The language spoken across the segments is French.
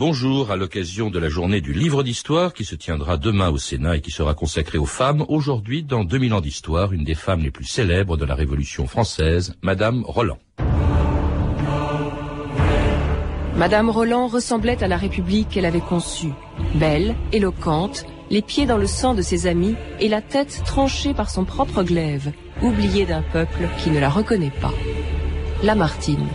Bonjour, à l'occasion de la journée du livre d'histoire qui se tiendra demain au Sénat et qui sera consacrée aux femmes, aujourd'hui, dans 2000 ans d'histoire, une des femmes les plus célèbres de la Révolution française, Madame Roland. Madame Roland ressemblait à la République qu'elle avait conçue. Belle, éloquente, les pieds dans le sang de ses amis et la tête tranchée par son propre glaive, oubliée d'un peuple qui ne la reconnaît pas. Lamartine.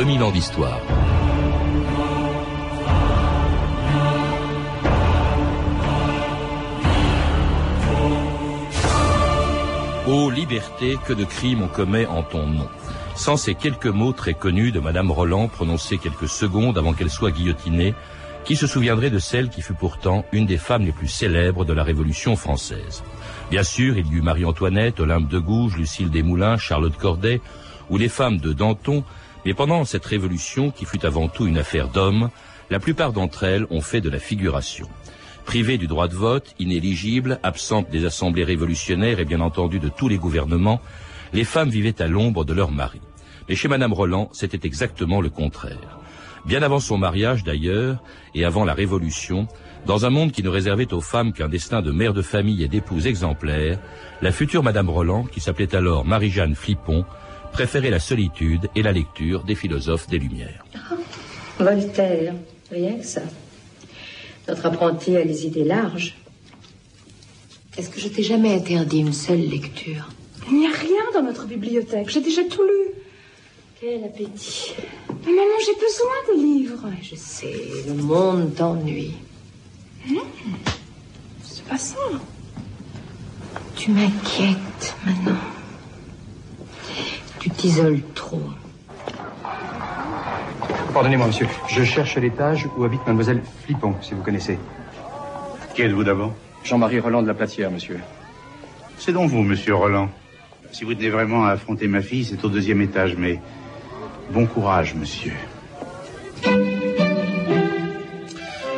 2000 ans d'histoire. Ô liberté, que de crimes on commet en ton nom. Sans ces quelques mots très connus de Madame Roland prononcés quelques secondes avant qu'elle soit guillotinée, qui se souviendrait de celle qui fut pourtant une des femmes les plus célèbres de la Révolution française Bien sûr, il y eut Marie-Antoinette, Olympe de Gouges, Lucille Desmoulins, Charlotte Corday, ou les femmes de Danton, mais pendant cette révolution, qui fut avant tout une affaire d'hommes, la plupart d'entre elles ont fait de la figuration. Privées du droit de vote, inéligibles, absentes des assemblées révolutionnaires et bien entendu de tous les gouvernements, les femmes vivaient à l'ombre de leur mari. Mais chez Madame Roland, c'était exactement le contraire. Bien avant son mariage d'ailleurs, et avant la Révolution, dans un monde qui ne réservait aux femmes qu'un destin de mère de famille et d'épouse exemplaire, la future Madame Roland, qui s'appelait alors Marie-Jeanne Flippon, préférait la solitude et la lecture des philosophes des Lumières. Voltaire, rien que ça. Notre apprenti a les idées larges. Est-ce que je t'ai jamais interdit une seule lecture? Il n'y a rien dans notre bibliothèque. J'ai déjà tout lu. Quel appétit. Mais maman, j'ai besoin de livres. je sais, le monde t'ennuie. Mmh. C'est pas ça. Tu m'inquiètes maintenant. Tu t'isoles trop. Pardonnez-moi, monsieur. Je cherche l'étage où habite mademoiselle Flippon, si vous connaissez. Qui êtes-vous d'abord? Jean-Marie Roland de la Platière, monsieur. C'est donc vous, monsieur Roland. Si vous tenez vraiment à affronter ma fille, c'est au deuxième étage, mais bon courage, monsieur.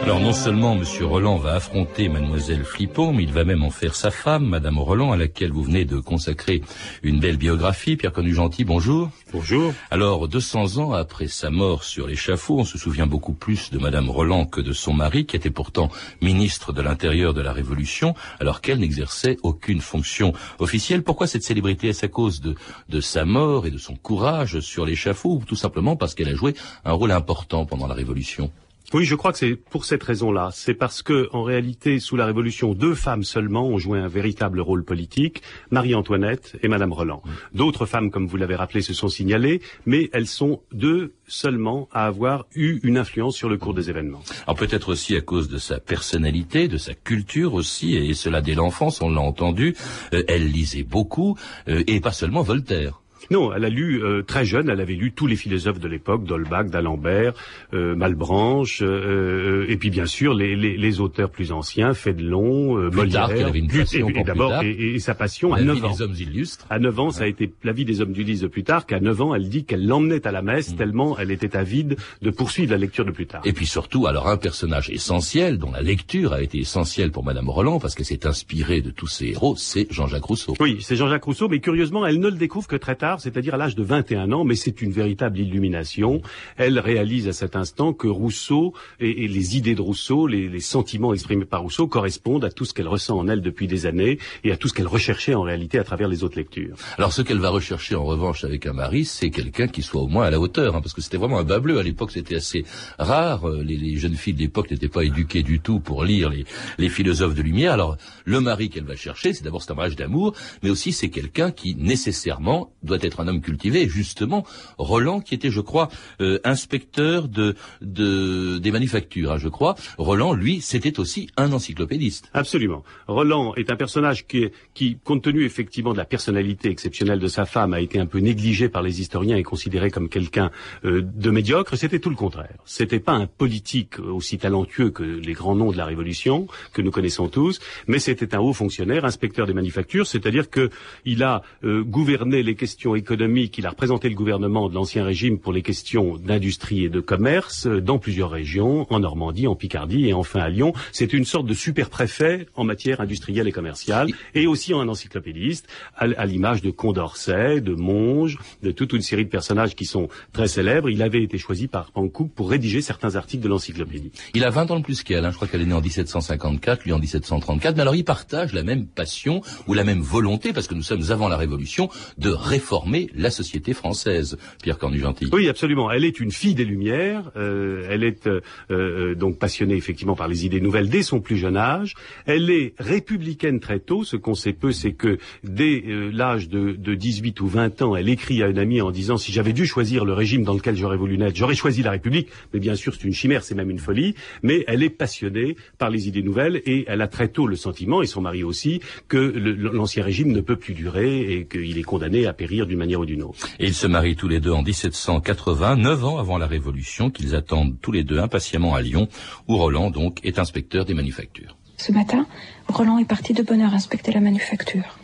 Alors non seulement Monsieur Roland va affronter Mademoiselle Flippon, mais il va même en faire sa femme, Madame Roland, à laquelle vous venez de consacrer une belle biographie. Pierre Connu-Gentil, bonjour. Bonjour. Alors, 200 ans après sa mort sur l'échafaud, on se souvient beaucoup plus de Madame Roland que de son mari, qui était pourtant ministre de l'Intérieur de la Révolution, alors qu'elle n'exerçait aucune fonction officielle. Pourquoi cette célébrité? Est-ce à cause de, de sa mort et de son courage sur l'échafaud, ou tout simplement parce qu'elle a joué un rôle important pendant la Révolution? Oui, je crois que c'est pour cette raison-là. C'est parce que, en réalité, sous la Révolution, deux femmes seulement ont joué un véritable rôle politique, Marie-Antoinette et Madame Roland. D'autres femmes, comme vous l'avez rappelé, se sont signalées, mais elles sont deux seulement à avoir eu une influence sur le cours des événements. Alors peut-être aussi à cause de sa personnalité, de sa culture aussi, et cela dès l'enfance, on l'a entendu. Euh, elle lisait beaucoup, euh, et pas seulement Voltaire. Non, elle a lu euh, très jeune, elle avait lu tous les philosophes de l'époque, d'Holbach, d'Alembert, euh, Malbranche, euh, et puis bien sûr les, les, les, auteurs plus anciens, Fédelon, euh, Molière. elle avait une passion et, d'abord, et, et, sa passion la à 9 vie ans. des hommes illustres. À 9 ans, ça a été la vie des hommes d'Ulysse de Plutarque. À 9 ans, elle dit qu'elle l'emmenait à la messe Mm. tellement elle était avide de poursuivre la lecture de Plutarque. Et puis surtout, alors un personnage essentiel, dont la lecture a été essentielle pour Madame Roland, parce qu'elle s'est inspirée de tous ses héros, c'est Jean-Jacques Rousseau. Oui, c'est Jean-Jacques Rousseau, mais curieusement, elle ne le découvre que très tard, c'est-à-dire à, l'âge de 21 ans, mais c'est une véritable illumination. Elle réalise à cet instant que Rousseau et, et les idées de Rousseau, les, les, sentiments exprimés par Rousseau correspondent à tout ce qu'elle ressent en elle depuis des années et à tout ce qu'elle recherchait en réalité à travers les autres lectures. Alors ce qu'elle va rechercher en revanche avec un mari, c'est quelqu'un qui soit au moins à la hauteur, hein, parce que c'était vraiment un bas bleu. À l'époque, c'était assez rare. Euh, Les, les, jeunes filles de l'époque n'étaient pas éduquées du tout pour lire les, les philosophes de lumière. Alors le mari qu'elle va chercher, c'est d'abord c'est un mariage d'amour, mais aussi c'est quelqu'un qui nécessairement doit être un homme cultivé. justement, Roland, qui était, je crois, euh, inspecteur de, de des manufactures, hein, je crois. Roland, lui, c'était aussi un encyclopédiste. Absolument. Roland est un personnage qui, compte tenu effectivement de la personnalité exceptionnelle de sa femme, a été un peu négligé par les historiens et considéré comme quelqu'un euh, de médiocre. C'était tout le contraire. C'était pas un politique aussi talentueux que les grands noms de la Révolution que nous connaissons tous, mais c'était un haut fonctionnaire, inspecteur des manufactures, c'est-à-dire qu'il a euh, gouverné les questions économiques, il a représenté le gouvernement de l'Ancien Régime pour les questions d'industrie et de commerce euh, dans plusieurs régions, en Normandie, en Picardie et enfin à Lyon. C'est une sorte de super-préfet en matière industrielle et commerciale, et aussi en encyclopédiste, à, l'image de Condorcet, de Monge, de toute une série de personnages qui sont très célèbres. Il avait été choisi par Hankook pour rédiger certains articles de l'encyclopédie. Il a 20 ans de plus qu'elle, hein. je crois qu'elle est née en 1754, lui en 1734, mais alors il partage la même passion ou la même volonté, parce que nous sommes avant la Révolution, de réformer la société française, Pierre Cornu-Gentil. Oui, absolument. Elle est une fille des Lumières, euh, elle est euh, euh, donc passionnée effectivement par les idées nouvelles dès son plus jeune âge, elle est républicaine très tôt, ce qu'on sait peu, c'est que dès euh, l'âge de, de 18 ou 20 ans, elle écrit à une amie en disant si j'avais dû choisir le régime dans lequel j'aurais voulu naître, j'aurais choisi la République, mais bien sûr c'est une chimère, c'est même une folie, mais elle est passionnée par les idées nouvelles et elle a très tôt le sentiment, et son mari aussi, que l'ancien régime ne peut plus durer et qu'il est condamné à périr d'une manière ou d'une autre. Et ils se marient tous les deux en 1780, neuf ans avant la Révolution, qu'ils attendent tous les deux impatiemment à Lyon, où Roland donc est inspecteur des manufactures. Ce matin, Roland est parti de bonne heure inspecter la manufacture.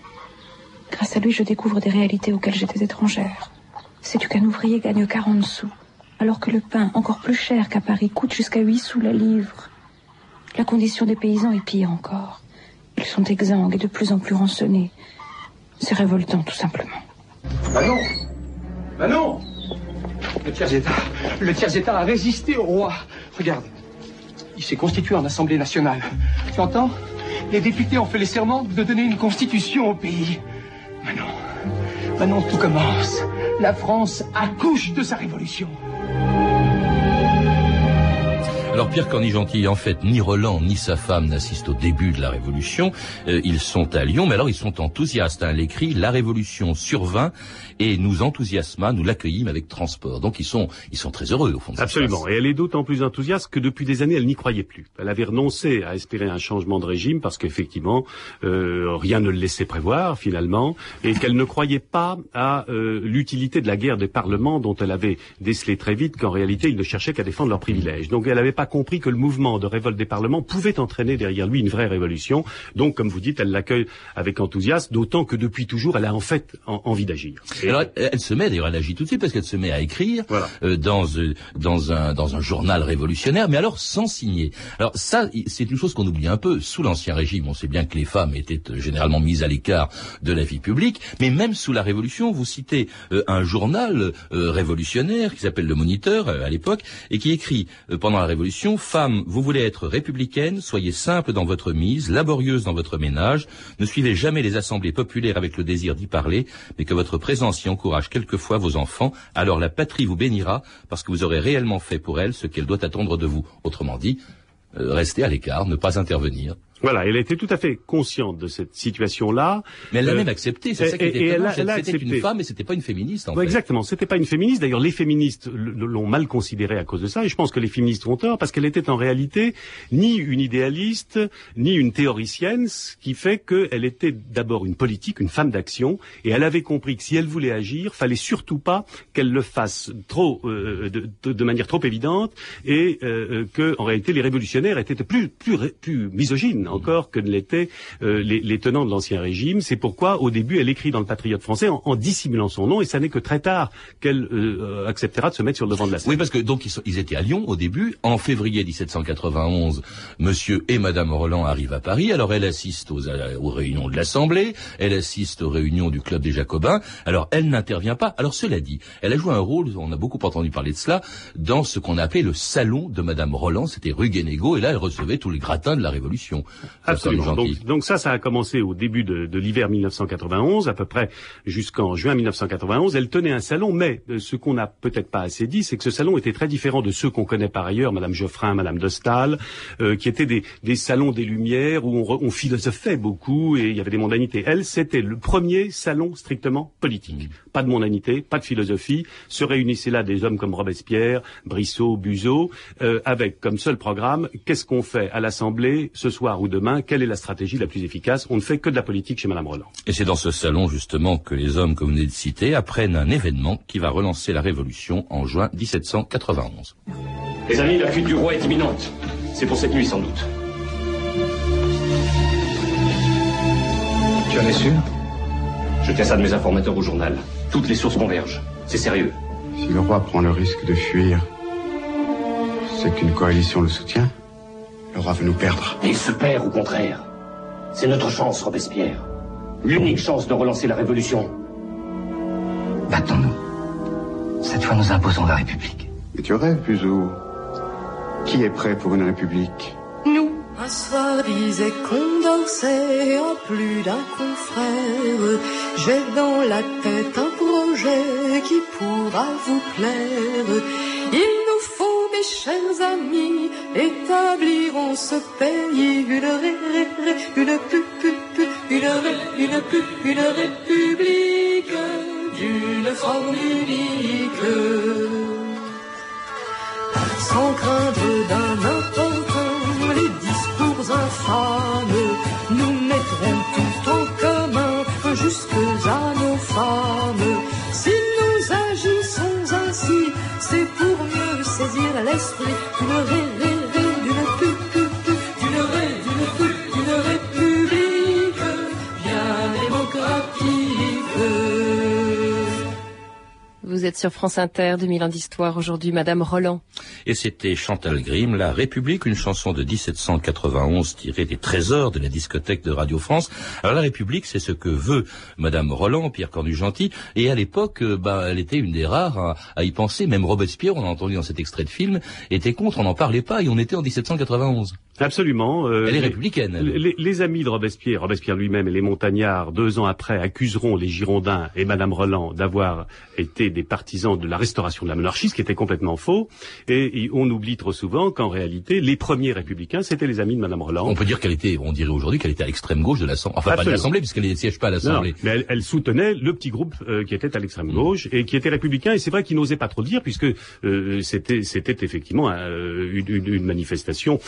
Grâce à lui, je découvre des réalités auxquelles j'étais étrangère. Sais-tu qu'un ouvrier gagne 40 sous, alors que le pain, encore plus cher qu'à Paris, coûte jusqu'à 8 sous la livre La condition des paysans est pire encore. Ils sont exsangues et de plus en plus rançonnés. C'est révoltant, tout simplement. Manon Manon Le tiers-État, le tiers-État a résisté au roi. Regarde, il s'est constitué en Assemblée nationale. Tu entends? Les députés ont fait les serments de donner une constitution au pays. Manon, Manon, tout commence. La France accouche de sa révolution. Alors Pierre Corny-Gentil, en fait, ni Roland ni sa femme n'assistent au début de la Révolution. Euh, ils sont à Lyon, mais alors ils sont enthousiastes. Hein. L'écrit, la Révolution survint et nous enthousiasma, nous l'accueillîmes avec transport. Donc ils sont, ils sont très heureux au fond. De Absolument. Et elle est d'autant plus enthousiaste que depuis des années, elle n'y croyait plus. Elle avait renoncé à espérer un changement de régime parce qu'effectivement, euh, rien ne le laissait prévoir finalement, et qu'elle ne croyait pas à euh, l'utilité de la guerre des parlements dont elle avait décelé très vite qu'en réalité, ils ne cherchaient qu'à défendre leurs privilèges. Donc elle n'avait pas compris que le mouvement de révolte des parlements pouvait entraîner derrière lui une vraie révolution. Donc, comme vous dites, elle l'accueille avec enthousiasme, d'autant que depuis toujours, elle a en fait envie d'agir. Alors, elle se met, d'ailleurs, elle agit tout de suite parce qu'elle se met à écrire euh, dans euh, dans un dans un journal révolutionnaire, mais alors sans signer. Alors ça, c'est une chose qu'on oublie un peu. Sous l'Ancien Régime, on sait bien que les femmes étaient euh, généralement mises à l'écart de la vie publique, mais même sous la Révolution, vous citez un journal révolutionnaire qui s'appelle Le Moniteur à l'époque et qui écrit pendant la Révolution Femme, vous voulez être républicaine, soyez simple dans votre mise, laborieuse dans votre ménage, ne suivez jamais les assemblées populaires avec le désir d'y parler, mais que votre présence y encourage quelquefois vos enfants, alors la patrie vous bénira, parce que vous aurez réellement fait pour elle ce qu'elle doit attendre de vous. Autrement dit, euh, restez à l'écart, ne pas intervenir. Voilà, elle était tout à fait consciente de cette situation-là. Mais elle l'a euh, même accepté, c'est ça qui était étonnant. C'était une femme, mais c'était pas une féministe, en fait. Exactement, c'était pas une féministe. D'ailleurs, les féministes l'ont mal considérée à cause de ça, et je pense que les féministes ont tort, parce qu'elle était en réalité ni une idéaliste, ni une théoricienne, ce qui fait qu'elle était d'abord une politique, une femme d'action, et elle avait compris que si elle voulait agir, fallait surtout pas qu'elle le fasse trop, euh, de, de, manière trop évidente, et euh, que, en réalité, les révolutionnaires étaient plus, plus, plus misogynes encore que ne l'étaient euh, les, tenants de l'Ancien Régime. C'est pourquoi, au début, elle écrit dans le Patriote français en, dissimulant son nom, et ça n'est que très tard qu'elle euh, acceptera de se mettre sur le devant de la scène. Oui, parce que donc ils, étaient à Lyon au début. En février 1791, Monsieur et Madame Roland arrivent à Paris. Alors elle assiste aux, aux réunions de l'Assemblée, elle assiste aux réunions du Club des Jacobins. Alors elle n'intervient pas. Alors cela dit, elle a joué un rôle, on a beaucoup entendu parler de cela, dans ce qu'on appelait le salon de Madame Roland. C'était rue Guénégaud, et là elle recevait tous les gratins de la Révolution. Absolument. Donc, donc, ça, ça a commencé au début de, de l'hiver 1991, à peu près jusqu'en juin 1991. Elle tenait un salon, mais euh, ce qu'on n'a peut-être pas assez dit, c'est que ce salon était très différent de ceux qu'on connaît par ailleurs, Madame Geoffrin, Madame de Stahl, euh, qui étaient des, des, salons des Lumières où on, on, philosophait beaucoup et il y avait des mondanités. Elle, c'était le premier salon strictement politique. Mmh. Pas de mondanité, pas de philosophie. Se réunissaient là des hommes comme Robespierre, Brissot, Buzot, euh, avec comme seul programme qu'est-ce qu'on fait à l'Assemblée ce soir ou demain quelle est la stratégie la plus efficace? On ne fait que de la politique chez Madame Roland. Et c'est dans ce salon justement que les hommes que vous venez de citer apprennent un événement qui va relancer la Révolution en juin 1791. Les amis, la fuite du roi est imminente. C'est pour cette nuit sans doute. Tu en es sûr? Je tiens ça de mes informateurs au journal. Toutes les sources convergent. C'est sérieux. Si le roi prend le risque de fuir, c'est qu'une coalition le soutient le roi veut nous perdre. il se perd au contraire. C'est notre chance, Robespierre. L'unique chance de relancer la révolution. Battons-nous. Cette fois, nous imposons la République. Mais tu rêves, Puzou. Qui est prêt pour une République? Nous. Un soir disait Condorcet en plus d'un confrère. J'ai dans la tête un projet qui pourra vous plaire. Il mes chers amis, établiront ce pays une ré, une pu, une ré, une pu, une république d'une forme unique. Sans craindre d'un important les discours infâmes, nous mettrons and i'll live in Vous êtes sur France Inter, 2000 ans d'histoire, aujourd'hui Madame Roland. Et c'était Chantal Grimm, La République, une chanson de 1791 tirée des trésors de la discothèque de Radio France. Alors La République, c'est ce que veut Madame Roland, Pierre Cornu-Gentil, et à l'époque, euh, bah, elle était une des rares à, à, y penser. Même Robespierre, on a entendu dans cet extrait de film, était contre, on n'en parlait pas, et on était en 1791. Absolument. Euh, elle est républicaine. Elle. Les, les, amis de Robespierre, Robespierre lui-même et les montagnards, deux ans après, accuseront les Girondins et Madame Roland d'avoir été des partisans de la restauration de la monarchie, ce qui était complètement faux. Et, et on oublie trop souvent qu'en réalité, les premiers républicains, c'était les amis de Madame Roland. On peut dire qu'elle était, on dirait aujourd'hui qu'elle était à l'extrême gauche de l'Assemblée. Enfin, Absolument. pas de l'Assemblée, puisqu'elle ne siège pas à l'Assemblée. Mais elle, elle, soutenait le petit groupe euh, qui était à l'extrême gauche mmh. et qui était républicain. Et c'est vrai qu'il n'osait pas trop le dire, puisque euh, c'était, c'était effectivement euh, une, une, une, manifestation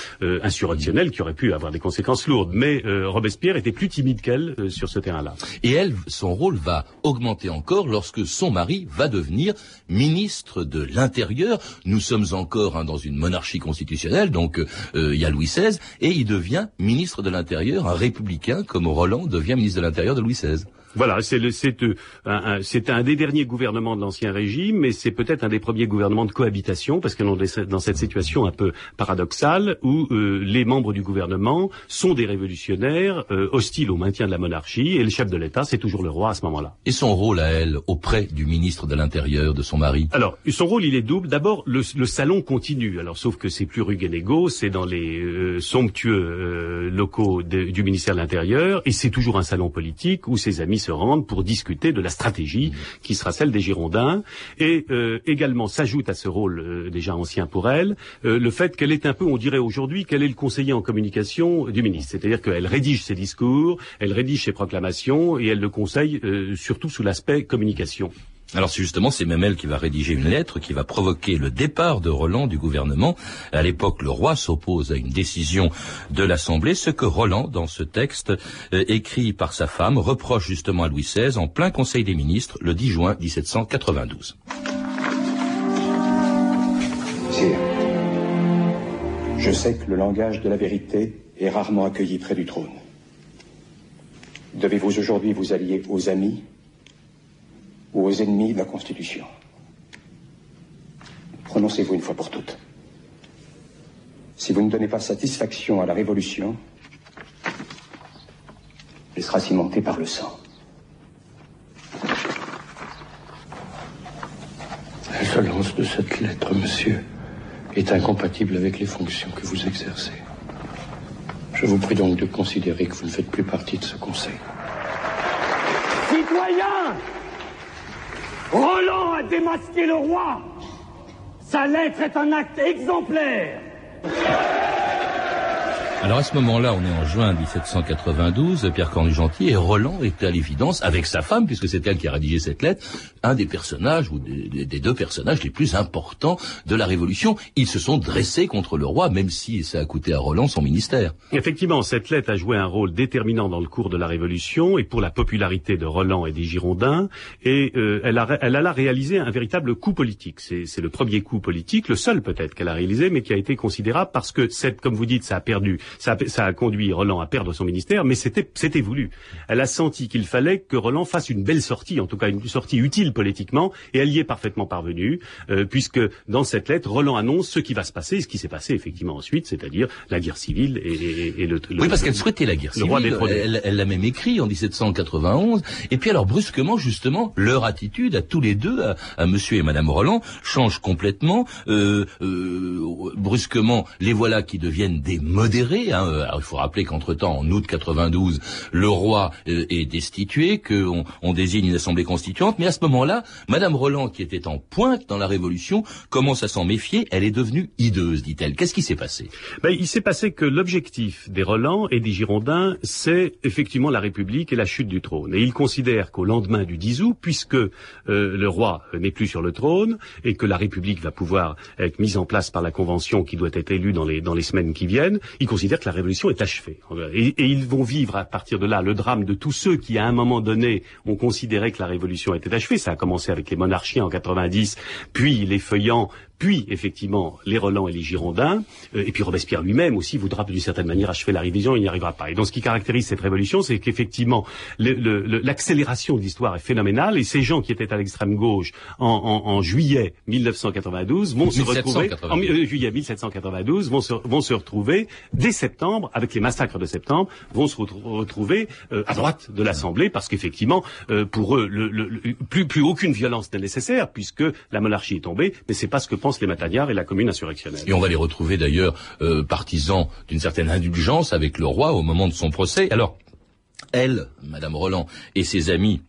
qui aurait pu avoir des conséquences lourdes. Mais euh, Robespierre était plus timide qu'elle euh, sur ce terrain-là. Et elle, son rôle va augmenter encore lorsque son mari va devenir ministre de l'Intérieur. Nous sommes encore hein, dans une monarchie constitutionnelle, donc euh, il y a Louis XVI, et il devient ministre de l'Intérieur, un républicain comme Roland devient ministre de l'Intérieur de Louis XVI. Voilà, c'est un, un, un, des derniers gouvernements de l'Ancien Régime, mais c'est peut-être un des premiers gouvernements de cohabitation, parce que est dans cette situation un peu paradoxale, où euh, les membres du gouvernement sont des révolutionnaires, euh, hostiles au maintien de la monarchie, et le chef de l'État, c'est toujours le roi à ce moment-là. Et son rôle à elle, auprès du ministre de l'Intérieur, de son mari? Alors, son rôle, il est double. D'abord, le, le, salon continue, alors sauf que c'est plus rue Guénégo, c'est dans les euh, somptueux locaux de, du ministère de l'Intérieur, et c'est toujours un salon politique où ses amis se rendent pour discuter de la stratégie qui sera celle des Girondins. Et euh, également s'ajoute à ce rôle euh, déjà ancien pour elle euh, le fait qu'elle est un peu, on dirait aujourd'hui, qu'elle est le conseiller en communication du ministre. C'est-à-dire qu'elle rédige ses discours, elle rédige ses proclamations et elle le conseille surtout sous l'aspect communication. Alors justement, c'est même elle qui va rédiger une lettre qui va provoquer le départ de Roland du gouvernement. À l'époque, le roi s'oppose à une décision de l'Assemblée. Ce que Roland, dans ce texte, euh, écrit par sa femme, reproche justement à Louis XVI en plein Conseil des ministres le 10 juin 1792. Sire, je sais que le langage de la vérité est rarement accueilli près du trône. Devez-vous aujourd'hui vous allier aux amis ou aux ennemis de la Constitution. Prononcez-vous une fois pour toutes. Si vous ne donnez pas satisfaction à la Révolution, elle sera cimentée par le sang. La violence de cette lettre, monsieur, est incompatible avec les fonctions que vous exercez. Je vous prie donc de considérer que vous ne faites plus partie de ce conseil. Citoyens Roland a démasqué le roi. Sa lettre est un acte exemplaire alors à ce moment-là, on est en juin 1792, Pierre Cornu-Gentil et Roland est à l'évidence, avec sa femme, puisque c'est elle qui a rédigé cette lettre, un des personnages, ou des, deux personnages les plus importants de la Révolution. Ils se sont dressés contre le roi, même si ça a coûté à Roland son ministère. Effectivement, cette lettre a joué un rôle déterminant dans le cours de la Révolution et pour la popularité de Roland et des Girondins, et euh, elle, a, elle a là réalisé un véritable coup politique. C'est le premier coup politique, le seul peut-être qu'elle a réalisé, mais qui a été considérable parce que, cette, comme vous dites, ça a perdu ça, ça, a conduit Roland à perdre son ministère, mais c'était voulu. Elle a senti qu'il fallait que Roland fasse une belle sortie, en tout cas une sortie utile politiquement, et elle y est parfaitement parvenue, euh, puisque dans cette lettre, Roland annonce ce qui va se passer, ce qui s'est passé effectivement ensuite, c'est-à-dire la guerre civile et, et, et le, Oui, parce qu'elle souhaitait la guerre civile. Elle l'a même écrit en 1791. Et puis alors brusquement, justement, leur attitude à tous les deux, à, à Monsieur et Madame Roland, change complètement. Euh, euh, brusquement, les voilà qui deviennent des modérés Hein, euh, alors, il faut rappeler qu'entre-temps, en août 92, le roi euh, est destitué, qu'on on désigne une assemblée constituante. Mais à ce moment-là, Madame Roland, qui était en pointe dans la Révolution, commence à s'en méfier. Elle est devenue hideuse, dit-elle. Qu'est-ce qui s'est passé? Ben, Il s'est passé que l'objectif des Roland et des Girondins, c'est effectivement la République et la chute du trône. Et ils considèrent qu'au lendemain du 10 août, puisque euh, le roi n'est plus sur le trône et que la République va pouvoir être mise en place par la Convention qui doit être élue dans les, dans les semaines qui viennent, ils considèrent dire que la révolution est achevée. Et, ils vont vivre à partir de là le drame de tous ceux qui, à un moment donné, ont considéré que la révolution était achevée. Ça a commencé avec les monarchies en 90, puis les feuillants, puis effectivement les Roland et les Girondins, euh, et puis Robespierre lui-même aussi voudra d'une certaine manière achever la révision, il n'y arrivera pas. Et donc ce qui caractérise cette révolution, c'est qu'effectivement l'accélération de l'histoire est phénoménale, et ces gens qui étaient à l'extrême gauche en, en, en, juillet 1992 vont se retrouver en euh, juillet 1792 vont se, vont se retrouver dès septembre avec les massacres de septembre vont se retrouver euh, à droite de l'Assemblée parce qu'effectivement pour eux le, plus plus aucune violence n'est nécessaire puisque la monarchie est tombée, mais c'est pas ce que pense les Matagnards et la commune insurrectionnelle. Et on va les retrouver d'ailleurs euh, partisans d'une certaine indulgence avec le roi au moment de son procès. Alors, elle, Madame Roland, et ses amis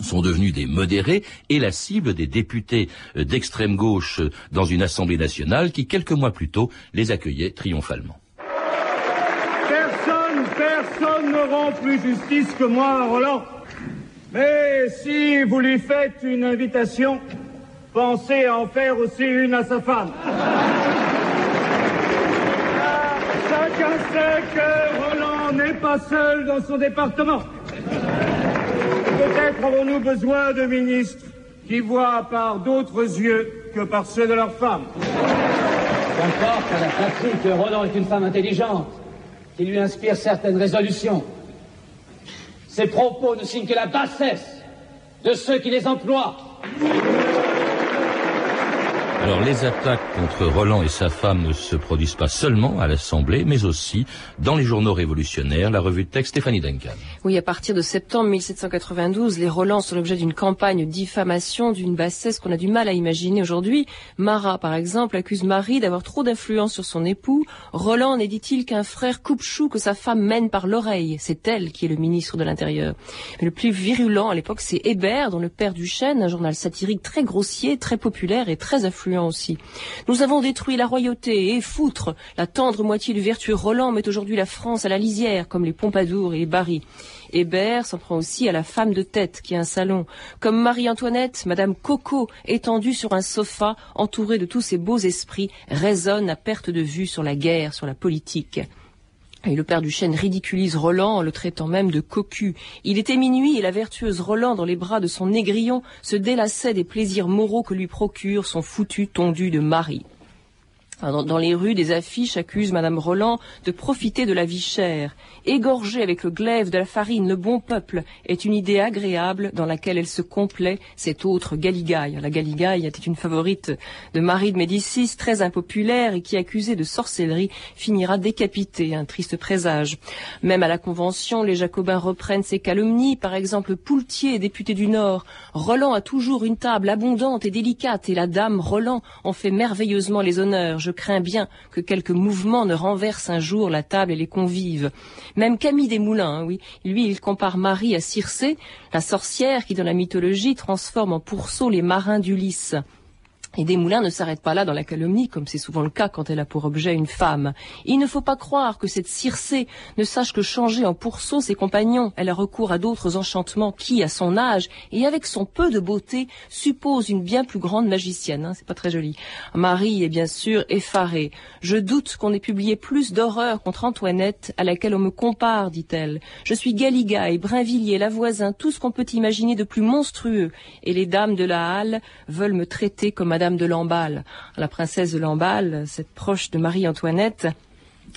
sont devenus des modérés et la cible des députés euh, d'extrême gauche euh, dans une assemblée nationale qui, quelques mois plus tôt, les accueillait triomphalement. Personne, personne ne rend plus justice que moi, Roland. Mais si vous lui faites une invitation, pensez à en faire aussi une à sa femme. Chacun sait que Roland n'est pas seul dans son département. Peut-être avons-nous besoin de ministres qui voient par d'autres yeux que par ceux de leurs femmes. J'importe à la patrie que Roland est une femme intelligente, qui lui inspire certaines résolutions. Ses propos ne signent que la bassesse de ceux qui les emploient. Alors les attaques contre Roland et sa femme ne se produisent pas seulement à l'Assemblée, mais aussi dans les journaux révolutionnaires, la revue de texte Stéphanie Duncan. Oui, à partir de septembre 1792, les Roland sont l'objet d'une campagne diffamation d'une bassesse qu'on a du mal à imaginer aujourd'hui. Marat, par exemple, accuse Marie d'avoir trop d'influence sur son époux. Roland n'est, dit-il, qu'un frère coupe-chou que sa femme mène par l'oreille. C'est elle qui est le ministre de l'Intérieur. Mais le plus virulent à l'époque, c'est Hébert, dont le père du Chêne, un journal satirique très grossier, très populaire et très Nous avons détruit la royauté et foutre. La tendre moitié du vertueux Roland met aujourd'hui la France à la lisière, comme les Pompadour et les Barry. Hébert s'en prend aussi à la femme de tête qui a un salon, comme Marie-Antoinette, Madame Coco, étendue sur un sofa, entourée de tous ces beaux esprits, résonne à perte de vue sur la guerre, sur la politique. Et le père du chêne ridiculise Roland en le traitant même de cocu. Il était minuit et la vertueuse Roland, dans les bras de son négrillon, se délassait des plaisirs moraux que lui procure son foutu tondu de mari. Dans, les rues, des affiches accusent Madame Roland de profiter de la vie chère. Égorger avec le glaive de la farine le bon peuple est une idée agréable dans laquelle elle se complaît cette autre Galigaille. La Galigaille était une favorite de Marie de Médicis, très impopulaire et qui, accusée de sorcellerie, finira décapitée. Un triste présage. Même à la Convention, les Jacobins reprennent ces calomnies. Par exemple, Poultier, député du Nord. Roland a toujours une table abondante et délicate et la dame Roland en fait merveilleusement les honneurs je crains bien que quelque mouvement ne renverse un jour la table et les convives. Même Camille Desmoulins, hein, oui, lui, il compare Marie à Circé, la sorcière qui, dans la mythologie, transforme en pourceau les marins d'Ulysse. Et Desmoulins ne s'arrête pas là dans la calomnie, comme c'est souvent le cas quand elle a pour objet une femme. Il ne faut pas croire que cette Circé ne sache que changer en pourceau ses compagnons. Elle a recours à d'autres enchantements qui, à son âge et avec son peu de beauté, suppose une bien plus grande magicienne. Hein, c'est pas très joli. Marie est bien sûr effarée. Je doute qu'on ait publié plus d'horreurs contre Antoinette, à laquelle on me compare, dit-elle. Je suis Galigaille, Brinvilliers, la voisin, tout ce qu'on peut imaginer de plus monstrueux. Et les dames de la halle veulent me traiter comme Madame de Lamballe. La princesse de Lamballe, cette proche de Marie-Antoinette,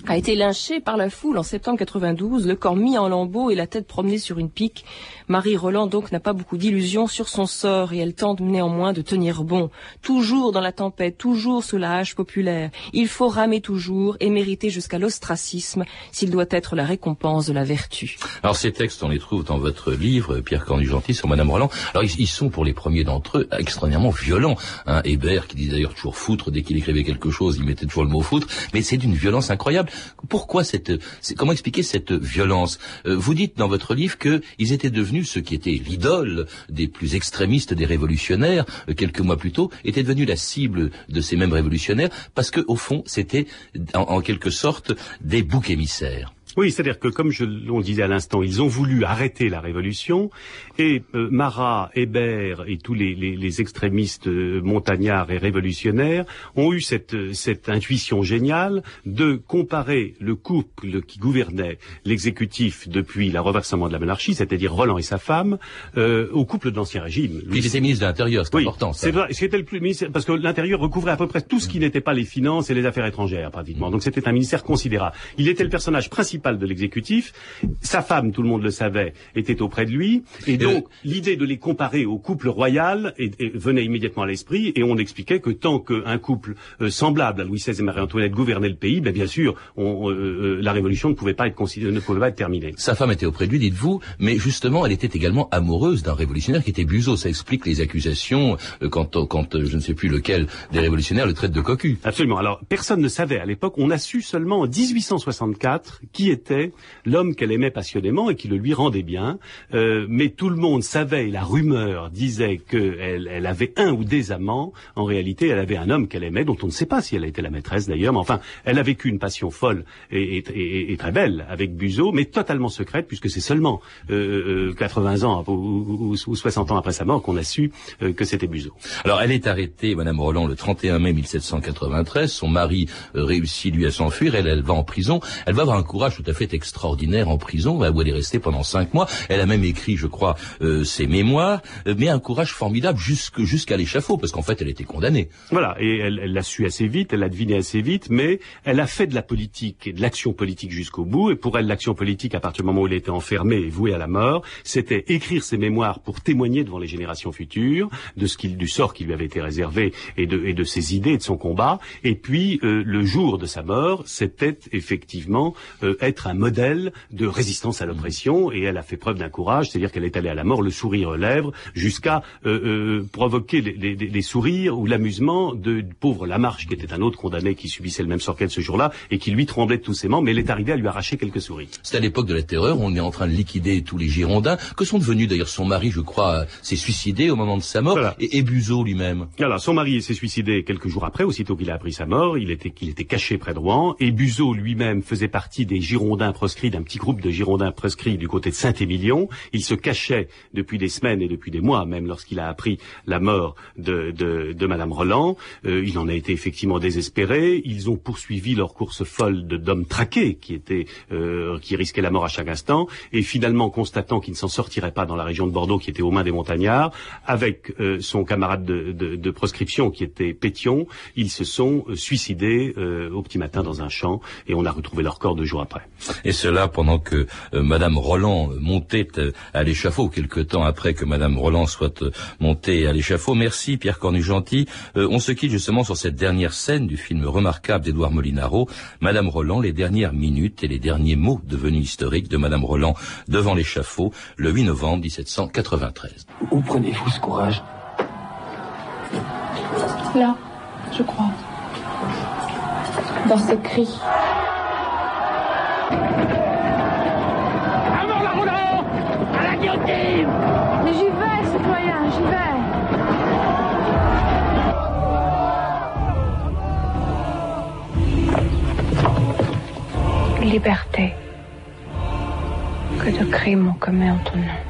a été lynchée par la foule en septembre 92, le corps mis en lambeaux et la tête promenée sur une pique. Marie Roland donc n'a pas beaucoup d'illusions sur son sort et elle tente néanmoins de tenir bon. Toujours dans la tempête, toujours sous la hache populaire. Il faut ramer toujours et mériter jusqu'à l'ostracisme s'il doit être la récompense de la vertu. Alors ces textes, on les trouve dans votre livre, Pierre Cornu-Gentil, sur Madame Roland. Alors ils, ils, sont pour les premiers d'entre eux extraordinairement violents. Hein, Hébert qui dit d'ailleurs toujours foutre, dès qu'il écrivait quelque chose, il mettait toujours le mot foutre, mais c'est d'une violence incroyable. Pourquoi cette, comment expliquer cette violence? Euh, Vous dites dans votre livre qu'ils étaient devenus ce qui était l'idole des plus extrémistes des révolutionnaires euh, quelques mois plus tôt, étaient devenus la cible de ces mêmes révolutionnaires parce que au fond c'était en quelque sorte des boucs émissaires. Oui, c'est-à-dire que, comme je l'on disait à l'instant, ils ont voulu arrêter la révolution, et euh, Marat, Hébert et tous les, les, les extrémistes euh, montagnards et révolutionnaires ont eu cette, cette intuition géniale de comparer le couple qui gouvernait l'exécutif depuis le renversement de la monarchie, c'est-à-dire Roland et sa femme, euh, au couple de l'Ancien Régime. Puis il était ministre de l'Intérieur, c'est oui, important. C'est vrai, c'était le plus ministre, parce que l'Intérieur recouvrait à peu près tout ce qui n'était pas les finances et les affaires étrangères, pratiquement. Donc c'était un ministère considérable. Il était le personnage principal de l'exécutif. Sa femme, tout le monde le savait, était auprès de lui. Et donc, euh... l'idée de les comparer au couple royal et, et, venait immédiatement à l'esprit. Et on expliquait que tant qu'un couple euh, semblable à Louis XVI et Marie-Antoinette gouvernait le pays, ben, bien sûr, on, euh, la révolution ne pouvait pas être considérée, ne pouvait pas être terminée. Sa femme était auprès de lui, dites-vous, mais justement, elle était également amoureuse d'un révolutionnaire qui était Buzot. Ça explique les accusations euh, quand, quand je ne sais plus lequel des révolutionnaires le traite de cocu. Absolument. Alors, personne ne savait à l'époque. On a su seulement en 1864 qui était l'homme qu'elle aimait passionnément et qui le lui rendait bien. Euh, mais tout le monde savait, la rumeur disait qu'elle elle avait un ou des amants. En réalité, elle avait un homme qu'elle aimait, dont on ne sait pas si elle a été la maîtresse d'ailleurs. Mais enfin, elle a vécu une passion folle et, et, et, et très belle avec Buzot, mais totalement secrète, puisque c'est seulement euh, 80 ans ou, ou, ou, 60 ans après sa mort qu'on a su euh, que c'était Buzot. Alors, elle est arrêtée, Madame Roland, le 31 mai 1793. Son mari euh, réussit, lui, à s'enfuir. Elle, elle va en prison. Elle va avoir un courage tout à fait extraordinaire en prison, où elle est restée pendant cinq mois. Elle a même écrit, je crois, euh, ses mémoires, euh, mais un courage formidable jusqu'à l'échafaud, parce qu'en fait, elle était condamnée. Voilà, et elle l'a su assez vite, elle l'a deviné assez vite, mais elle a fait de la politique et de l'action politique jusqu'au bout. Et pour elle, l'action politique, à partir du moment où elle était enfermée et vouée à la mort, c'était écrire ses mémoires pour témoigner devant les générations futures de ce qu'il, du sort qui lui avait été réservé et de, et de ses idées et de son combat. Et puis, euh, le jour de sa mort, c'était effectivement euh, être un modèle de résistance à l'oppression. Et elle a fait preuve d'un courage, c'est-à-dire qu'elle est allée à la mort, le sourire aux lèvres, jusqu'à euh, euh, provoquer les, les, les, sourires ou l'amusement de pauvre Lamarche, qui était un autre condamné qui subissait le même sort qu'elle ce jour-là et qui lui tremblait de tous ses membres, mais elle est arrivée à lui arracher quelques sourires. C'est à l'époque de la terreur, on est en train de liquider tous les Girondins. Que sont devenus d'ailleurs son mari, je crois, s'est suicidé au moment de sa mort, voilà. et, et Buzot lui-même. Voilà, son mari s'est suicidé quelques jours après, aussitôt qu'il a appris sa mort. Il était, qu'il était caché près de Rouen, et Buzot lui-même faisait partie des Girondins proscrits, d'un petit groupe de Girondins proscrits du côté de Saint-Émilion. Il se cachait depuis des semaines et depuis des mois, même lorsqu'il a appris la mort de, de, de Madame Roland. Euh, il en a été effectivement désespéré. Ils ont poursuivi leur course folle de d'hommes traqués qui étaient, euh, qui risquaient la mort à chaque instant, et finalement constatant qu'il ne s'en sortirait pas dans la région de Bordeaux, qui était aux mains des montagnards, avec euh, son camarade de, de, de, proscription qui était Pétion, ils se sont suicidés euh, au petit matin dans un champ, et on a retrouvé leur corps deux jours après. Et cela pendant que euh, Madame Roland montait à l'échafaud, quelque temps après que Madame Roland soit montée à l'échafaud. Merci Pierre Cornu-Gentil. on se quitte justement sur cette dernière scène du film remarquable d'Édouard Molinaro, Madame Roland, les dernières minutes et les derniers mots devenus historiques de Madame Roland devant l'échafaud, le 8 novembre 1793. Où prenez-vous ce courage? Là, je crois. dans ses cris. Liberté. Que de crimes on commet en ton nom.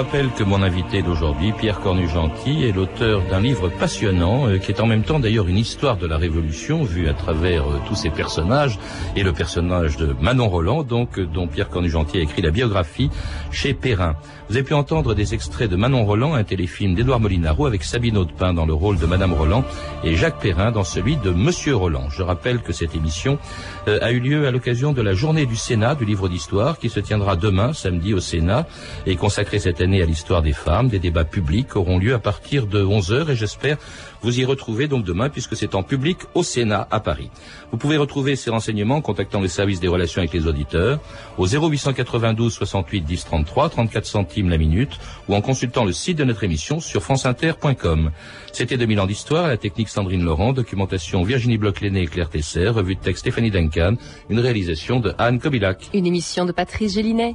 Rappelle que mon invité d'aujourd'hui, Pierre Cornu-Gentil, est l'auteur d'un livre passionnant, euh, qui est en même temps d'ailleurs une histoire de la Révolution, vue à travers euh, tous ses personnages, et le personnage de Manon Roland, donc, euh, dont Pierre Cornu-Gentil a écrit la biographie chez Perrin. Vous avez pu entendre des extraits de Manon Roland, un téléfilm d'Édouard Molinaro, avec Sabine Audepin dans le rôle de Madame Roland, et Jacques Perrin dans celui de Monsieur Roland. Je rappelle que cette émission euh, a eu lieu à l'occasion de la journée du Sénat du livre d'histoire, qui se tiendra demain, samedi, au Sénat, et consacrée cette année à l'histoire des femmes. Des débats publics auront lieu à partir de 11h et j'espère vous y retrouver donc demain puisque c'est en public au Sénat à Paris. Vous pouvez retrouver ces renseignements en contactant le service des relations avec les auditeurs au 0892 68 10 33 34 centimes la minute ou en consultant le site de notre émission sur franceinter.com. C'était 2000 ans d'histoire, la technique Sandrine Laurent, documentation Virginie Bloch-Léné et Claire Tesser, revue de texte Stéphanie Duncan, une réalisation de Anne Kobilac. Une émission de Patrice Gélinet.